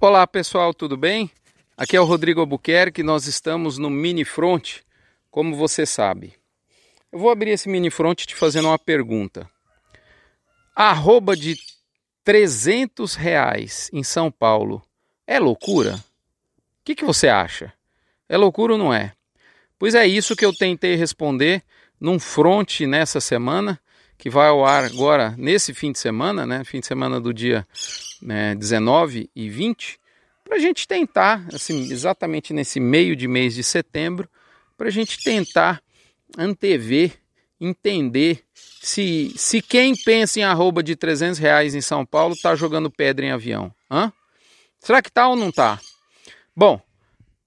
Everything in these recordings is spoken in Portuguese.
Olá pessoal, tudo bem? Aqui é o Rodrigo Albuquerque, nós estamos no Mini Front, como você sabe. Eu vou abrir esse Mini Front te fazendo uma pergunta. Arroba de 300 reais em São Paulo é loucura? O que, que você acha? É loucura ou não é? Pois é isso que eu tentei responder num front nessa semana, que vai ao ar agora nesse fim de semana, né? Fim de semana do dia né, 19 e 20, para a gente tentar, assim, exatamente nesse meio de mês de setembro, para a gente tentar antever, entender se, se quem pensa em arroba de 300 reais em São Paulo está jogando pedra em avião. Hã? Será que tá ou não tá? Bom,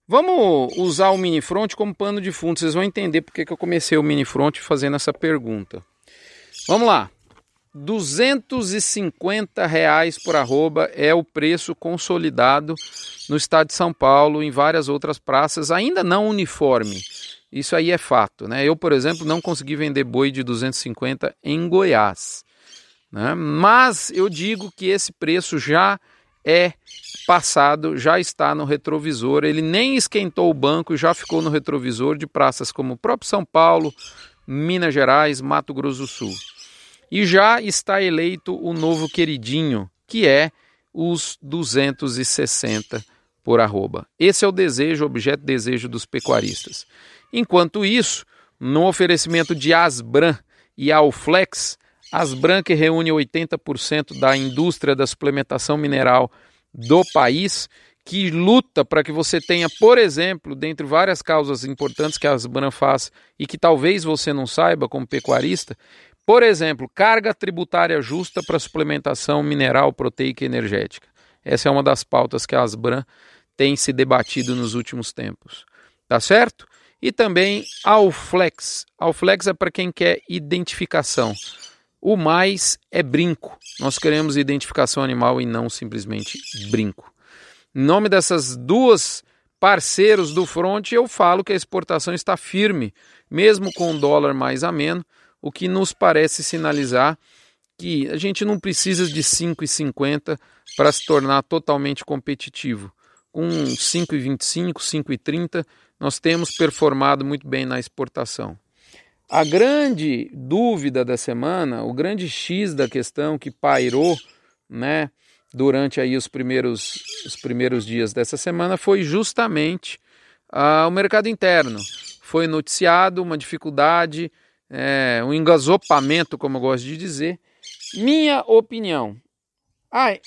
vamos usar o mini front como pano de fundo. Vocês vão entender porque que eu comecei o mini front fazendo essa pergunta. Vamos lá. 250 reais por arroba é o preço consolidado no estado de São Paulo, em várias outras praças, ainda não uniforme. Isso aí é fato. Né? Eu, por exemplo, não consegui vender boi de 250 em Goiás. Né? Mas eu digo que esse preço já é passado, já está no retrovisor. Ele nem esquentou o banco já ficou no retrovisor de praças como o próprio São Paulo, Minas Gerais, Mato Grosso do Sul e já está eleito o novo queridinho, que é os 260 por arroba. Esse é o desejo, objeto de desejo dos pecuaristas. Enquanto isso, no oferecimento de Asbran e Alflex, Asbran que reúne 80% da indústria da suplementação mineral do país, que luta para que você tenha, por exemplo, dentre várias causas importantes que a Asbran faz e que talvez você não saiba como pecuarista, por exemplo, carga tributária justa para suplementação mineral, proteica e energética. Essa é uma das pautas que a Asbran tem se debatido nos últimos tempos. Tá certo? E também Alflex. Alflex é para quem quer identificação. O mais é brinco. Nós queremos identificação animal e não simplesmente brinco. Em nome dessas duas parceiros do front, eu falo que a exportação está firme, mesmo com o dólar mais ameno o que nos parece sinalizar que a gente não precisa de 5,50 para se tornar totalmente competitivo. Com 5,25, 5,30, nós temos performado muito bem na exportação. A grande dúvida da semana, o grande X da questão que pairou né, durante aí os primeiros, os primeiros dias dessa semana foi justamente ah, o mercado interno. Foi noticiado uma dificuldade é, um engasopamento, como eu gosto de dizer. Minha opinião,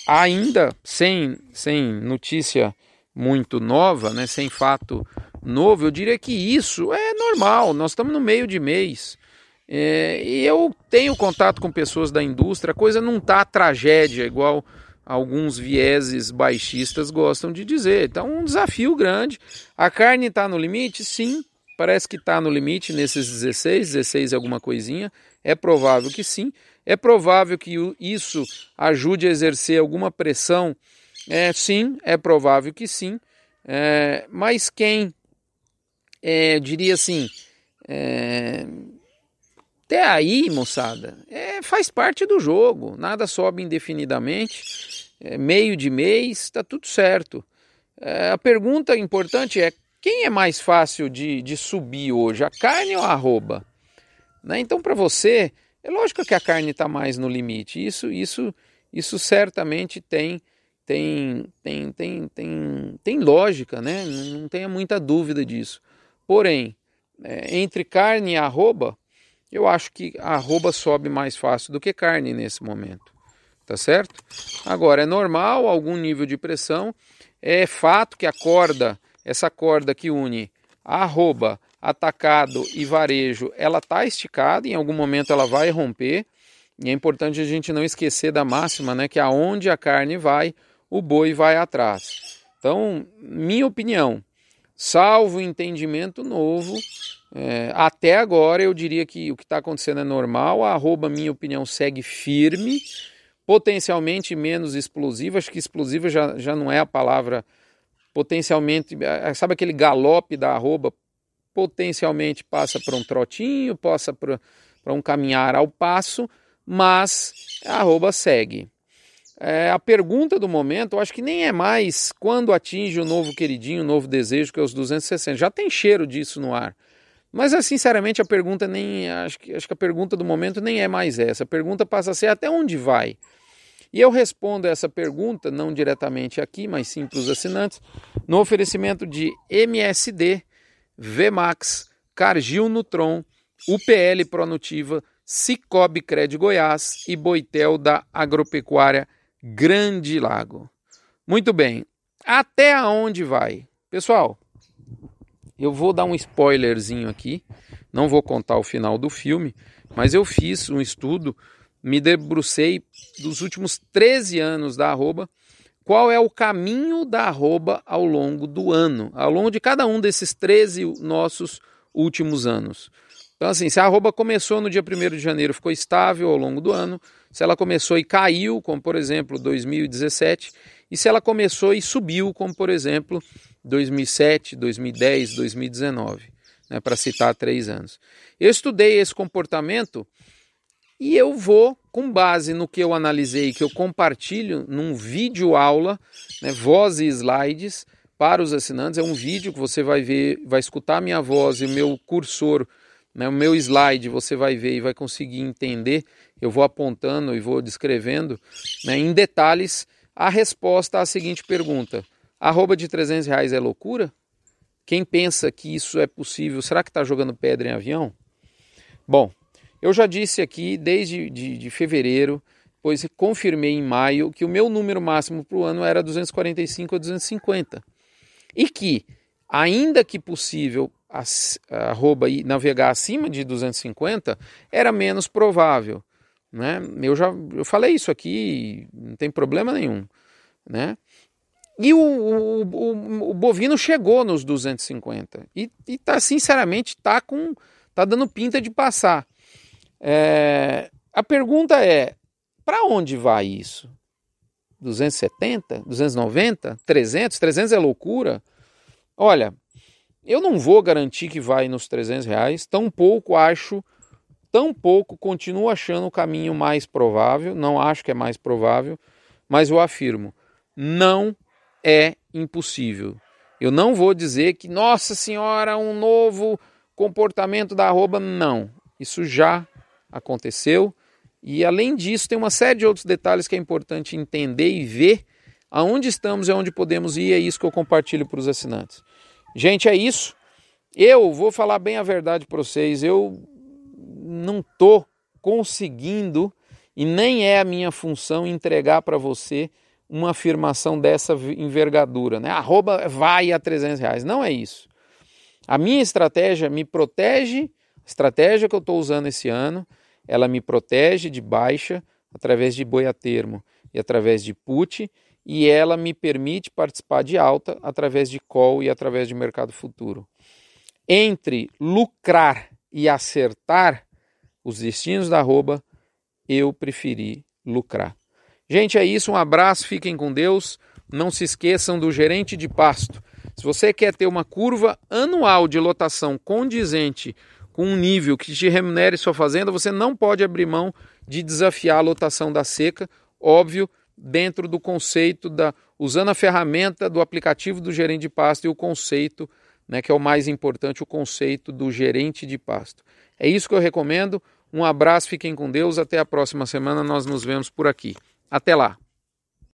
ainda sem, sem notícia muito nova, né, sem fato novo, eu diria que isso é normal. Nós estamos no meio de mês. É, e eu tenho contato com pessoas da indústria, a coisa não está tragédia, igual alguns vieses baixistas gostam de dizer. Então, um desafio grande. A carne está no limite? Sim parece que está no limite nesses 16, 16 é alguma coisinha. É provável que sim. É provável que isso ajude a exercer alguma pressão. É, sim, é provável que sim. É, mas quem, é, diria assim, é, até aí, moçada, é, faz parte do jogo. Nada sobe indefinidamente. É, meio de mês, está tudo certo. É, a pergunta importante é quem é mais fácil de, de subir hoje, a carne ou a arroba? Né? Então, para você, é lógico que a carne está mais no limite. Isso, isso, isso certamente tem, tem, tem, tem, tem, tem lógica, né? não, tenha muita dúvida disso. Porém, é, entre carne e arroba, eu acho que a arroba sobe mais fácil do que carne nesse momento. Tá certo? Agora, é normal algum nível de pressão. É fato que a corda essa corda que une arroba, atacado e varejo, ela está esticada, em algum momento ela vai romper. E é importante a gente não esquecer da máxima, né, que aonde a carne vai, o boi vai atrás. Então, minha opinião, salvo entendimento novo, é, até agora eu diria que o que está acontecendo é normal. A arroba, minha opinião, segue firme, potencialmente menos explosiva. Acho que explosiva já, já não é a palavra potencialmente, sabe aquele galope da arroba, potencialmente passa para um trotinho, passa para um caminhar ao passo, mas a arroba segue. é, a pergunta do momento, eu acho que nem é mais quando atinge o novo queridinho, o novo desejo, que é os 260. Já tem cheiro disso no ar. Mas, é, sinceramente, a pergunta nem. Acho que, acho que a pergunta do momento nem é mais essa. A pergunta passa a ser até onde vai? E eu respondo essa pergunta, não diretamente aqui, mas sim para os assinantes, no oferecimento de MSD, VMAX, Cargill Nutron, UPL Pronutiva, Cicobi Cred Goiás e Boitel da Agropecuária Grande Lago. Muito bem, até aonde vai? Pessoal, eu vou dar um spoilerzinho aqui, não vou contar o final do filme, mas eu fiz um estudo, me debrucei dos últimos 13 anos da arroba, qual é o caminho da arroba ao longo do ano, ao longo de cada um desses 13 nossos últimos anos. Então, assim, se a arroba começou no dia 1 de janeiro, ficou estável ao longo do ano, se ela começou e caiu, como por exemplo 2017, e se ela começou e subiu, como por exemplo 2007, 2010, 2019, né, para citar três anos. Eu estudei esse comportamento e eu vou, com base no que eu analisei, que eu compartilho num vídeo aula, né, voz e slides para os assinantes. É um vídeo que você vai ver, vai escutar minha voz e o meu cursor né, o meu slide você vai ver e vai conseguir entender. Eu vou apontando e vou descrevendo né, em detalhes a resposta à seguinte pergunta: arroba de 300 reais é loucura? Quem pensa que isso é possível, será que está jogando pedra em avião? Bom, eu já disse aqui desde de, de fevereiro, pois confirmei em maio que o meu número máximo para o ano era 245 ou 250. E que, ainda que possível, arroba e navegar acima de 250 era menos provável. Né? Eu já eu falei isso aqui, não tem problema nenhum. Né? E o, o, o, o bovino chegou nos 250 e, e tá, sinceramente está com tá dando pinta de passar. É, a pergunta é: para onde vai isso? 270, 290, 300? 300 é loucura? Olha, eu não vou garantir que vai nos 300 reais, tampouco acho, tampouco continuo achando o caminho mais provável, não acho que é mais provável, mas eu afirmo, não é impossível. Eu não vou dizer que, nossa senhora, um novo comportamento da arroba, não. Isso já aconteceu. E além disso, tem uma série de outros detalhes que é importante entender e ver aonde estamos e aonde podemos ir. É isso que eu compartilho para os assinantes. Gente, é isso. Eu vou falar bem a verdade para vocês. Eu não tô conseguindo e nem é a minha função entregar para você uma afirmação dessa envergadura, né? Arroba vai a 300 reais. Não é isso. A minha estratégia me protege, estratégia que eu estou usando esse ano, ela me protege de baixa através de boi a termo e através de put e ela me permite participar de alta através de call e através de mercado futuro. Entre lucrar e acertar os destinos da arroba, eu preferi lucrar. Gente, é isso. Um abraço, fiquem com Deus. Não se esqueçam do gerente de pasto. Se você quer ter uma curva anual de lotação condizente com um nível que te remunere sua fazenda, você não pode abrir mão de desafiar a lotação da seca. Óbvio, dentro do conceito da usando a ferramenta do aplicativo do gerente de pasto e o conceito, né, que é o mais importante, o conceito do gerente de pasto. É isso que eu recomendo. Um abraço, fiquem com Deus, até a próxima semana, nós nos vemos por aqui. Até lá.